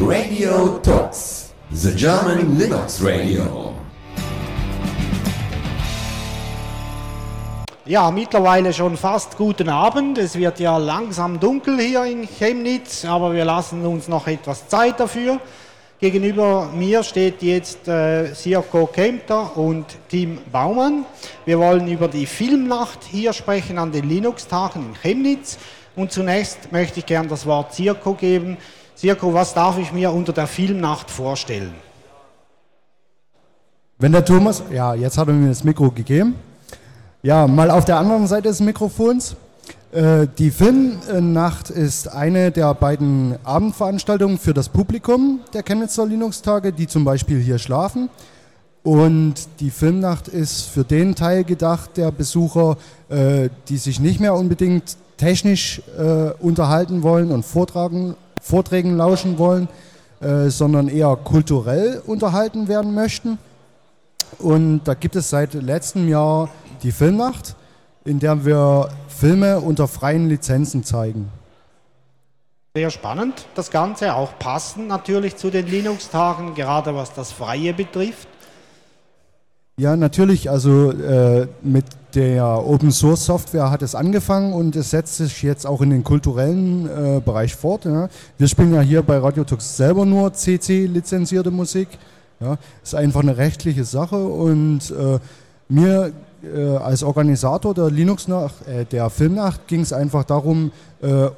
Radio Talks, the German Linux Radio. Ja, mittlerweile schon fast guten Abend. Es wird ja langsam dunkel hier in Chemnitz, aber wir lassen uns noch etwas Zeit dafür. Gegenüber mir steht jetzt äh, Sirko Kempter und Tim Baumann. Wir wollen über die Filmnacht hier sprechen an den Linux-Tagen in Chemnitz. Und zunächst möchte ich gern das Wort Sirko geben. Sirko, was darf ich mir unter der Filmnacht vorstellen? Wenn der Thomas, ja, jetzt hat er mir das Mikro gegeben. Ja, mal auf der anderen Seite des Mikrofons. Äh, die Filmnacht ist eine der beiden Abendveranstaltungen für das Publikum der Chemnitzer Linux-Tage, die zum Beispiel hier schlafen. Und die Filmnacht ist für den Teil gedacht der Besucher, äh, die sich nicht mehr unbedingt technisch äh, unterhalten wollen und Vortragen, Vorträgen lauschen wollen, sondern eher kulturell unterhalten werden möchten. Und da gibt es seit letztem Jahr die Filmnacht, in der wir Filme unter freien Lizenzen zeigen. Sehr spannend, das Ganze, auch passend natürlich zu den Linux-Tagen, gerade was das Freie betrifft. Ja, natürlich, also äh, mit der Open Source Software hat es angefangen und es setzt sich jetzt auch in den kulturellen äh, Bereich fort. Ja. Wir spielen ja hier bei Radiotux selber nur CC-lizenzierte Musik. Ja. Ist einfach eine rechtliche Sache und äh, mir äh, als Organisator der Linux-Nacht, äh, der Filmnacht, ging es einfach darum, äh,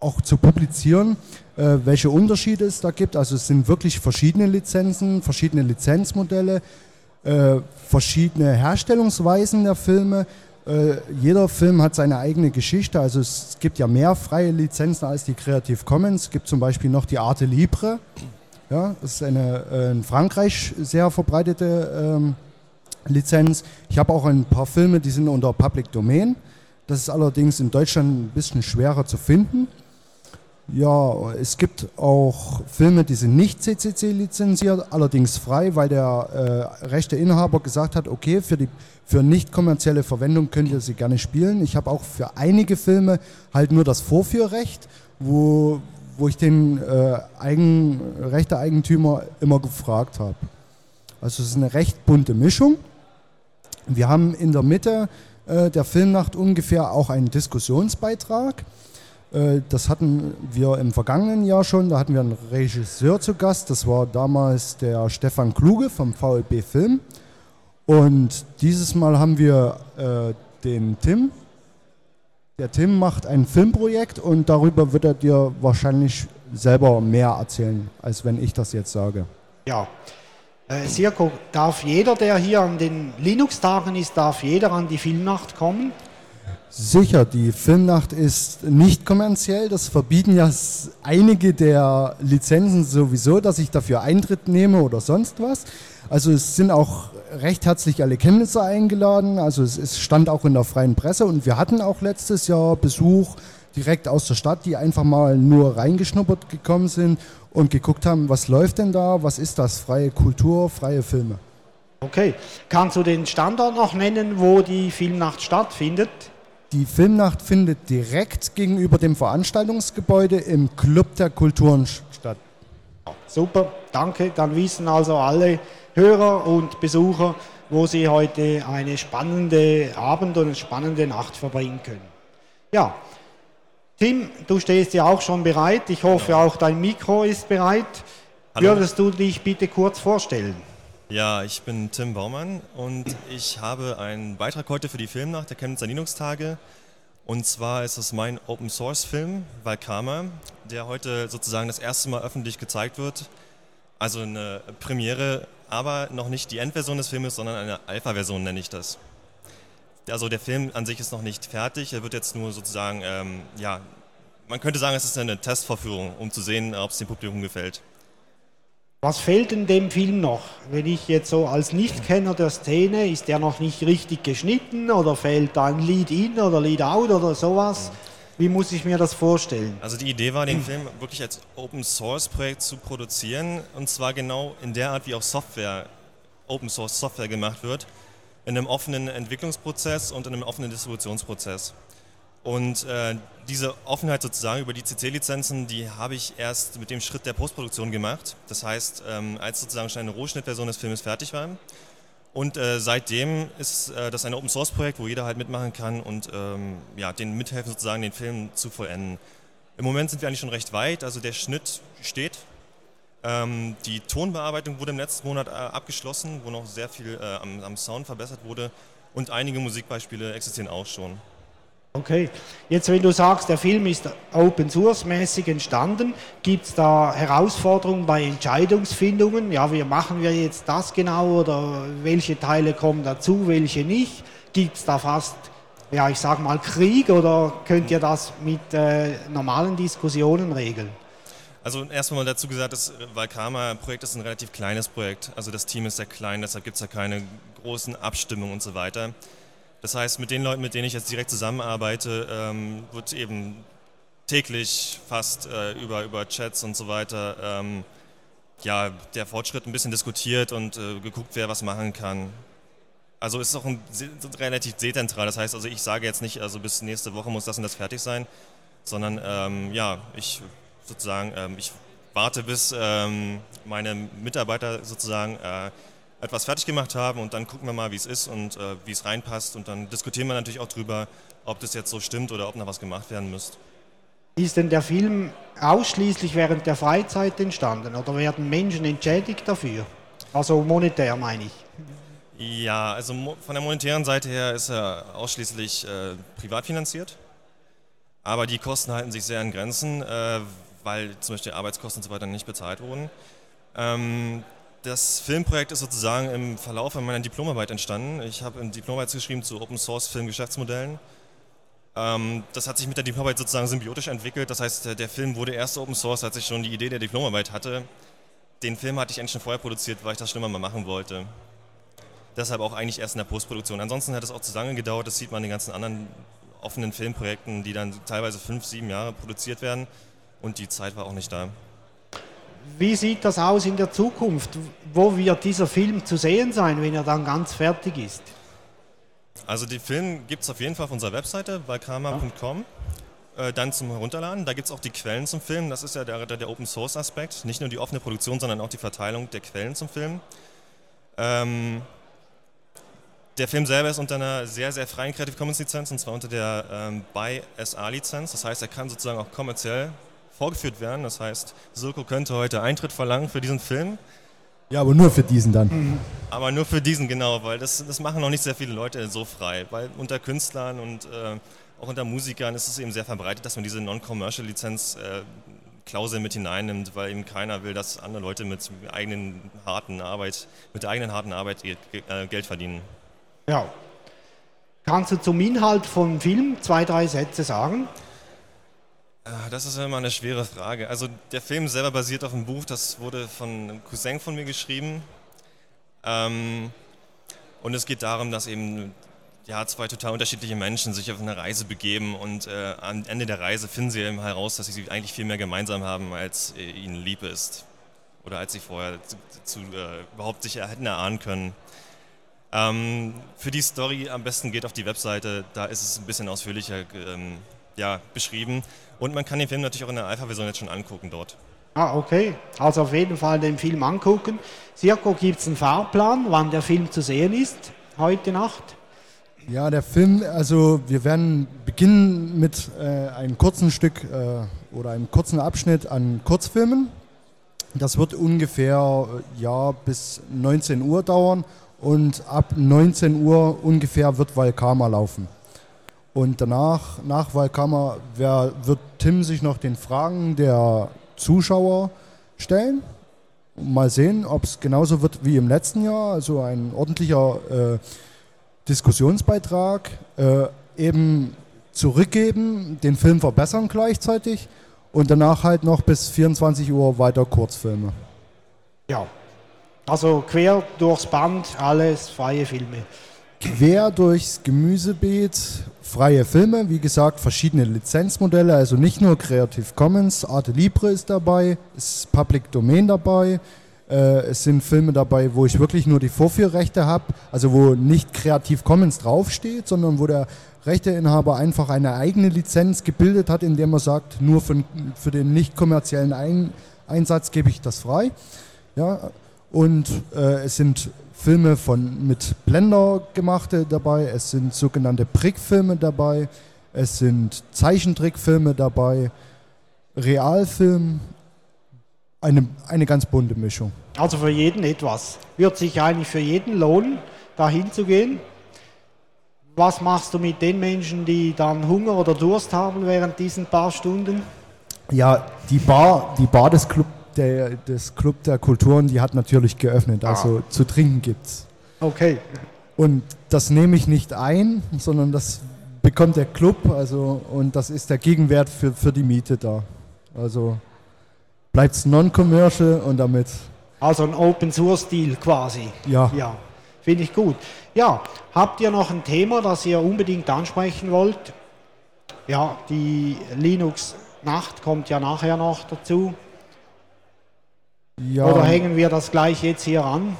auch zu publizieren, äh, welche Unterschiede es da gibt. Also es sind wirklich verschiedene Lizenzen, verschiedene Lizenzmodelle, äh, verschiedene Herstellungsweisen der Filme. Äh, jeder Film hat seine eigene Geschichte. Also es gibt ja mehr freie Lizenzen als die Creative Commons. Es gibt zum Beispiel noch die Arte Libre. Ja, das ist eine in Frankreich sehr verbreitete ähm, Lizenz. Ich habe auch ein paar Filme, die sind unter Public Domain. Das ist allerdings in Deutschland ein bisschen schwerer zu finden. Ja, es gibt auch Filme, die sind nicht CCC lizenziert, allerdings frei, weil der äh, rechte Inhaber gesagt hat, okay, für, die, für nicht kommerzielle Verwendung könnt ihr sie gerne spielen. Ich habe auch für einige Filme halt nur das Vorführrecht, wo, wo ich den äh, Eigen, rechte Eigentümer immer gefragt habe. Also es ist eine recht bunte Mischung. Wir haben in der Mitte äh, der Filmnacht ungefähr auch einen Diskussionsbeitrag. Äh, das hatten wir im vergangenen Jahr schon. Da hatten wir einen Regisseur zu Gast. Das war damals der Stefan Kluge vom VLB Film. Und dieses Mal haben wir äh, den Tim. Der Tim macht ein Filmprojekt und darüber wird er dir wahrscheinlich selber mehr erzählen, als wenn ich das jetzt sage. Ja, äh, Sirko, darf jeder, der hier an den Linux-Tagen ist, darf jeder an die Filmnacht kommen? Sicher, die Filmnacht ist nicht kommerziell. Das verbieten ja einige der Lizenzen sowieso, dass ich dafür Eintritt nehme oder sonst was. Also es sind auch recht herzlich alle Chemnitzer eingeladen. Also es, es stand auch in der freien Presse und wir hatten auch letztes Jahr Besuch direkt aus der Stadt, die einfach mal nur reingeschnuppert gekommen sind und geguckt haben, was läuft denn da, was ist das, freie Kultur, freie Filme. Okay, kannst du den Standort noch nennen, wo die Filmnacht stattfindet? Die Filmnacht findet direkt gegenüber dem Veranstaltungsgebäude im Club der Kulturen statt. Super, danke. Dann wissen also alle Hörer und Besucher, wo sie heute eine spannende Abend und eine spannende Nacht verbringen können. Ja, Tim, du stehst ja auch schon bereit. Ich hoffe, auch dein Mikro ist bereit. Hallo. Würdest du dich bitte kurz vorstellen? Ja, ich bin Tim Baumann und ich habe einen Beitrag heute für die Filmnacht der Chemnitzer Linux-Tage. Und zwar ist es mein Open Source Film Valkama, der heute sozusagen das erste Mal öffentlich gezeigt wird. Also eine Premiere, aber noch nicht die Endversion des Filmes, sondern eine Alpha-Version nenne ich das. Also der Film an sich ist noch nicht fertig, er wird jetzt nur sozusagen, ähm, ja, man könnte sagen, es ist eine Testvorführung, um zu sehen, ob es dem Publikum gefällt. Was fehlt in dem Film noch? Wenn ich jetzt so als Nichtkenner der Szene, ist der noch nicht richtig geschnitten oder fehlt da ein Lead in oder Lead out oder sowas? Wie muss ich mir das vorstellen? Also die Idee war, den Film wirklich als Open Source Projekt zu produzieren und zwar genau in der Art, wie auch Software, Open Source Software gemacht wird in einem offenen Entwicklungsprozess und in einem offenen Distributionsprozess. Und äh, diese Offenheit sozusagen über die CC-Lizenzen, die habe ich erst mit dem Schritt der Postproduktion gemacht. Das heißt, ähm, als sozusagen schon eine Rohschnittversion des Filmes fertig war. Und äh, seitdem ist äh, das ein Open-Source-Projekt, wo jeder halt mitmachen kann und ähm, ja, den mithelfen sozusagen, den Film zu vollenden. Im Moment sind wir eigentlich schon recht weit, also der Schnitt steht. Ähm, die Tonbearbeitung wurde im letzten Monat äh, abgeschlossen, wo noch sehr viel äh, am, am Sound verbessert wurde und einige Musikbeispiele existieren auch schon. Okay, jetzt wenn du sagst, der Film ist Open Source mäßig entstanden, gibt es da Herausforderungen bei Entscheidungsfindungen? Ja, wie machen wir jetzt das genau oder welche Teile kommen dazu, welche nicht? Gibt es da fast, ja, ich sag mal Krieg oder könnt ihr das mit äh, normalen Diskussionen regeln? Also erstmal dazu gesagt, das Valkama-Projekt ist ein relativ kleines Projekt. Also das Team ist sehr klein, deshalb gibt es da keine großen Abstimmungen und so weiter. Das heißt, mit den Leuten, mit denen ich jetzt direkt zusammenarbeite, ähm, wird eben täglich fast äh, über, über Chats und so weiter ähm, ja, der Fortschritt ein bisschen diskutiert und äh, geguckt, wer was machen kann. Also es ist auch ein, relativ dezentral. Das heißt, also ich sage jetzt nicht, also bis nächste Woche muss das und das fertig sein, sondern ähm, ja, ich sozusagen, ähm, ich warte, bis ähm, meine Mitarbeiter sozusagen äh, etwas fertig gemacht haben und dann gucken wir mal, wie es ist und äh, wie es reinpasst und dann diskutieren wir natürlich auch drüber, ob das jetzt so stimmt oder ob noch was gemacht werden müsste. Ist denn der Film ausschließlich während der Freizeit entstanden oder werden Menschen entschädigt dafür? Also monetär meine ich. Ja, also von der monetären Seite her ist er ausschließlich äh, privat finanziert. Aber die Kosten halten sich sehr in Grenzen, äh, weil zum Beispiel Arbeitskosten und so weiter nicht bezahlt wurden. Ähm, das Filmprojekt ist sozusagen im Verlauf meiner Diplomarbeit entstanden. Ich habe eine Diplomarbeit geschrieben zu Open Source Filmgeschäftsmodellen. Ähm, das hat sich mit der Diplomarbeit sozusagen symbiotisch entwickelt. Das heißt, der Film wurde erst Open Source, als ich schon die Idee der Diplomarbeit hatte. Den Film hatte ich eigentlich schon vorher produziert, weil ich das schon immer mal machen wollte. Deshalb auch eigentlich erst in der Postproduktion. Ansonsten hat es auch zu lange gedauert. Das sieht man in den ganzen anderen offenen Filmprojekten, die dann teilweise fünf, sieben Jahre produziert werden. Und die Zeit war auch nicht da. Wie sieht das aus in der Zukunft? Wo wird dieser Film zu sehen sein, wenn er dann ganz fertig ist? Also den Film gibt es auf jeden Fall auf unserer Webseite, balkama.com. Äh, dann zum Herunterladen. Da gibt es auch die Quellen zum Film. Das ist ja der, der, Open Source Aspekt. Nicht nur die offene Produktion, sondern auch die Verteilung der Quellen zum Film. Ähm, der Film selber ist unter einer sehr, sehr freien Creative Commons Lizenz und zwar unter der ähm, BY SA Lizenz. Das heißt, er kann sozusagen auch kommerziell vorgeführt werden. Das heißt, Silko könnte heute Eintritt verlangen für diesen Film. Ja, aber nur für diesen dann. Mhm. Aber nur für diesen, genau, weil das, das machen noch nicht sehr viele Leute so frei. Weil unter Künstlern und äh, auch unter Musikern ist es eben sehr verbreitet, dass man diese Non-Commercial-Lizenz äh, Klausel mit hineinnimmt, weil eben keiner will, dass andere Leute mit eigenen harten Arbeit, mit der eigenen harten Arbeit äh, Geld verdienen. Ja. Kannst du zum Inhalt vom Film zwei, drei Sätze sagen? Ah, das ist immer eine schwere Frage. Also der Film selber basiert auf einem Buch, das wurde von einem Cousin von mir geschrieben. Ähm, und es geht darum, dass eben ja, zwei total unterschiedliche Menschen sich auf eine Reise begeben und äh, am Ende der Reise finden sie eben heraus, dass sie eigentlich viel mehr gemeinsam haben, als äh, ihnen lieb ist. Oder als sie vorher zu, zu, äh, überhaupt sich hätten erahnen können. Ähm, für die Story am besten geht auf die Webseite, da ist es ein bisschen ausführlicher ähm, ja, beschrieben. Und man kann den Film natürlich auch in der Alpha-Version jetzt schon angucken dort. Ah, okay. Also auf jeden Fall den Film angucken. Circo gibt es einen Fahrplan, wann der Film zu sehen ist, heute Nacht? Ja, der Film, also wir werden beginnen mit äh, einem kurzen Stück äh, oder einem kurzen Abschnitt an Kurzfilmen. Das wird ungefähr äh, ja, bis 19 Uhr dauern und ab 19 Uhr ungefähr wird Valkama laufen. Und danach, nach Valkammer, wird Tim sich noch den Fragen der Zuschauer stellen. Mal sehen, ob es genauso wird wie im letzten Jahr, also ein ordentlicher äh, Diskussionsbeitrag, äh, eben zurückgeben, den Film verbessern gleichzeitig und danach halt noch bis 24 Uhr weiter Kurzfilme. Ja, also quer durchs Band alles freie Filme. Quer durchs Gemüsebeet freie Filme, wie gesagt, verschiedene Lizenzmodelle, also nicht nur Creative Commons, Arte Libre ist dabei, ist Public Domain dabei, Äh, es sind Filme dabei, wo ich wirklich nur die Vorführrechte habe, also wo nicht Creative Commons draufsteht, sondern wo der Rechteinhaber einfach eine eigene Lizenz gebildet hat, indem er sagt, nur für, für den nicht kommerziellen Ein Einsatz gebe ich das frei. Ja, und äh, es sind Filme von, mit Blender gemachte dabei, es sind sogenannte Prickfilme dabei, es sind Zeichentrickfilme dabei, Realfilm, eine, eine ganz bunte Mischung. Also für jeden etwas. Wird sich eigentlich für jeden lohnen, da hinzugehen? Was machst du mit den Menschen, die dann Hunger oder Durst haben während diesen paar Stunden? Ja, die Bar, die Bar des Club der, des Club der Kulturen, die hat natürlich geöffnet. Also Ah. zu trinken gibt's. Okay. Und das nehme ich nicht ein, sondern das bekommt der Club, also und das ist der Gegenwert für, für die Miete da. Also bleibt es non-commercial und damit, Also ein Open Source Deal quasi. ja. Ja, finde ich gut. Ja, habt ihr noch ein Thema, das ihr unbedingt ansprechen wollt? Ja, die Linux-Nacht kommt ja nachher noch dazu. Ja Oder hängen wir das gleich jetzt hier an?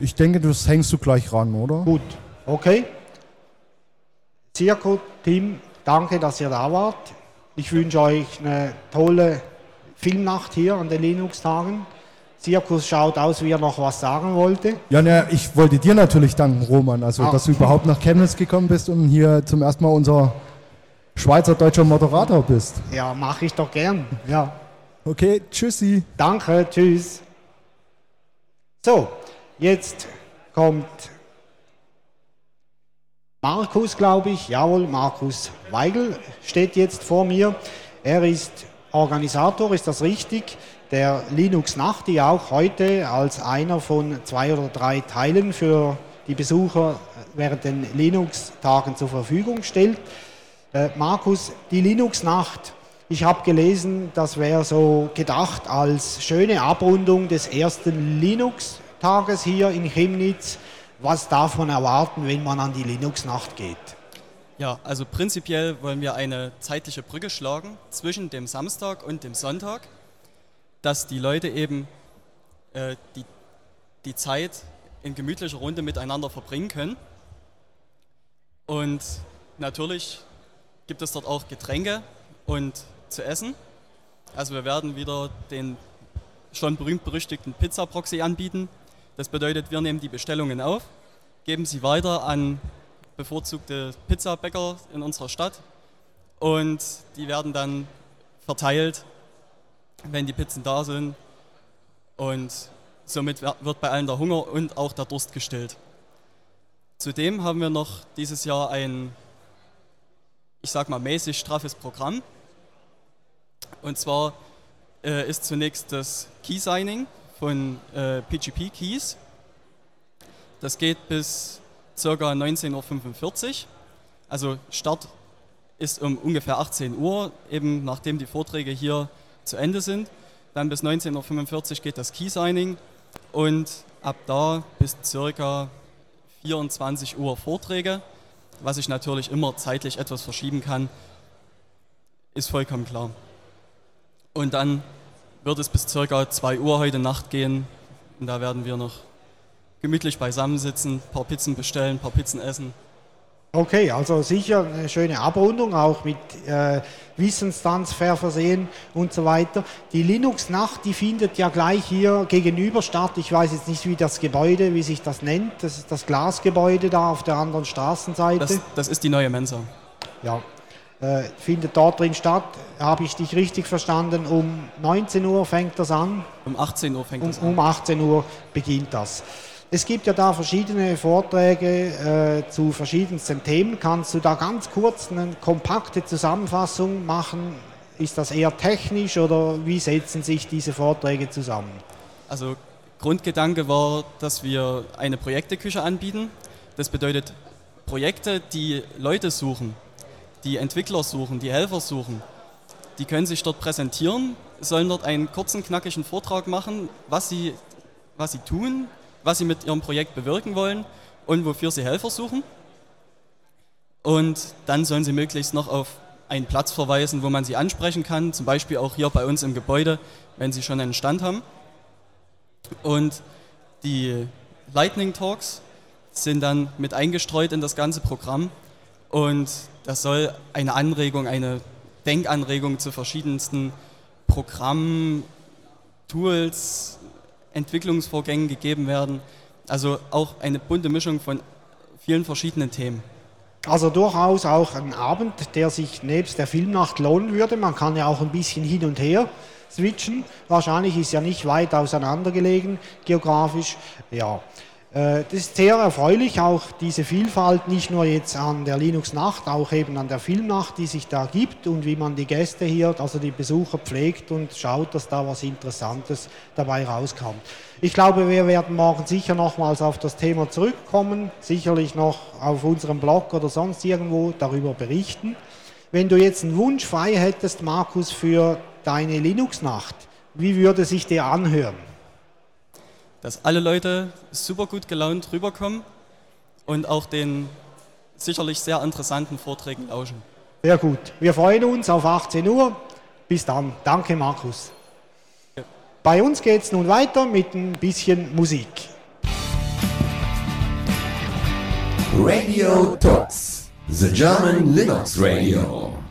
ich denke, das hängst du gleich ran, oder? Gut, okay. Zirko, Tim, danke, dass ihr da wart. Ich wünsche euch eine tolle Filmnacht hier an den Linux-Tagen. Zirkus schaut aus, wie er noch was sagen wollte. Ja, ne, ich wollte dir natürlich danken, Roman, also Ah. dass du überhaupt nach Chemnitz gekommen bist und hier zum ersten Mal unser Schweizer-deutscher Moderator bist. Ja, mache ich doch gern. Ja. Okay, tschüssi. Danke, tschüss. So, jetzt kommt Markus, glaube ich. Jawohl, Markus Weigel steht jetzt vor mir. Er ist Organisator, ist das richtig? Der Linux Nacht, die auch heute als einer von zwei oder drei Teilen für die Besucher während den Linux-Tagen zur Verfügung stellt. Äh, Markus, die Linux-Nacht, ich habe gelesen, das wäre so gedacht als schöne Abrundung des ersten Linux-Tages hier in Chemnitz. Was darf man erwarten, wenn man an die Linux-Nacht geht? Ja, also prinzipiell wollen wir eine zeitliche Brücke schlagen zwischen dem Samstag und dem Sonntag, dass die Leute eben äh, die, die Zeit in gemütlicher Runde miteinander verbringen können. Und natürlich gibt es dort auch Getränke und zu essen. Also wir werden wieder den schon berühmt-berüchtigten Pizza-Proxy anbieten. Das bedeutet, wir nehmen die Bestellungen auf, geben sie weiter an bevorzugte Pizzabäcker in unserer Stadt und die werden dann verteilt, wenn die Pizzen da sind und somit wird bei allen der Hunger und auch der Durst gestillt. Zudem haben wir noch dieses Jahr ein, ich sag mal, mäßig straffes Programm. Und zwar äh, ist zunächst das Key-Signing von äh, PGP Keys. Das geht bis ca. 19.45 Uhr. Also Start ist um ungefähr 18 Uhr, eben nachdem die Vorträge hier zu Ende sind. Dann bis 19.45 Uhr geht das Key-Signing und ab da bis ca. 24 Uhr Vorträge, was ich natürlich immer zeitlich etwas verschieben kann, ist vollkommen klar. Und dann wird es bis ca. 2 Uhr heute Nacht gehen und da werden wir noch gemütlich beisammensitzen, ein paar Pizzen bestellen, ein paar Pizzen essen. Okay, also sicher eine schöne Abrundung, auch mit äh, Wissenstransfer versehen und so weiter. Die Linux-Nacht, die findet ja gleich hier gegenüber statt. Ich weiß jetzt nicht, wie das Gebäude, wie sich das nennt. Das ist das Glasgebäude da auf der anderen Straßenseite. Das, das ist die neue Mensa. Ja, äh, findet dort drin statt. Habe ich dich richtig verstanden? Um 19 Uhr fängt das an. Um 18 Uhr fängt Um, es an. um 18 Uhr beginnt das. Es gibt ja da verschiedene Vorträge äh, zu verschiedensten Themen. Kannst du da ganz kurz eine kompakte Zusammenfassung machen? Ist das eher technisch oder wie setzen sich diese Vorträge zusammen? Also Grundgedanke war, dass wir eine Projekteküche anbieten. Das bedeutet Projekte, die Leute suchen, die Entwickler suchen, die Helfer suchen. Die können sich dort präsentieren, sollen dort einen kurzen, knackigen Vortrag machen, was sie, was sie tun, was sie mit ihrem Projekt bewirken wollen und wofür sie Helfer suchen. Und dann sollen sie möglichst noch auf einen Platz verweisen, wo man sie ansprechen kann, zum Beispiel auch hier bei uns im Gebäude, wenn sie schon einen Stand haben. Und die Lightning Talks sind dann mit eingestreut in das ganze Programm. Und das soll eine Anregung, eine Denkanregung zu verschiedensten Programmen, Tools, Entwicklungsvorgängen gegeben werden. Also auch eine bunte Mischung von vielen verschiedenen Themen. Also durchaus auch ein Abend, der sich nebst der Filmnacht lohnen würde. Man kann ja auch ein bisschen hin und her switchen. Wahrscheinlich ist ja nicht weit auseinander gelegen, geografisch. Ja, das ist sehr erfreulich, auch diese Vielfalt, nicht nur jetzt an der Linux-Nacht, auch eben an der Filmnacht, die sich da gibt und wie man die Gäste hier, also die Besucher pflegt und schaut, dass da was Interessantes dabei rauskommt. Ich glaube, wir werden morgen sicher nochmals auf das Thema zurückkommen, sicherlich noch auf unserem Blog oder sonst irgendwo darüber berichten. Wenn du jetzt einen Wunsch frei hättest, Markus, für deine Linux-Nacht, wie würde sich der anhören? Dass alle Leute super gut gelaunt rüberkommen und auch den sicherlich sehr interessanten Vorträgen lauschen. Sehr gut. Wir freuen uns auf 18 Uhr. Bis dann. Danke, Markus. Bei uns geht es nun weiter mit ein bisschen Musik. Radio Talks, the German Linux Radio.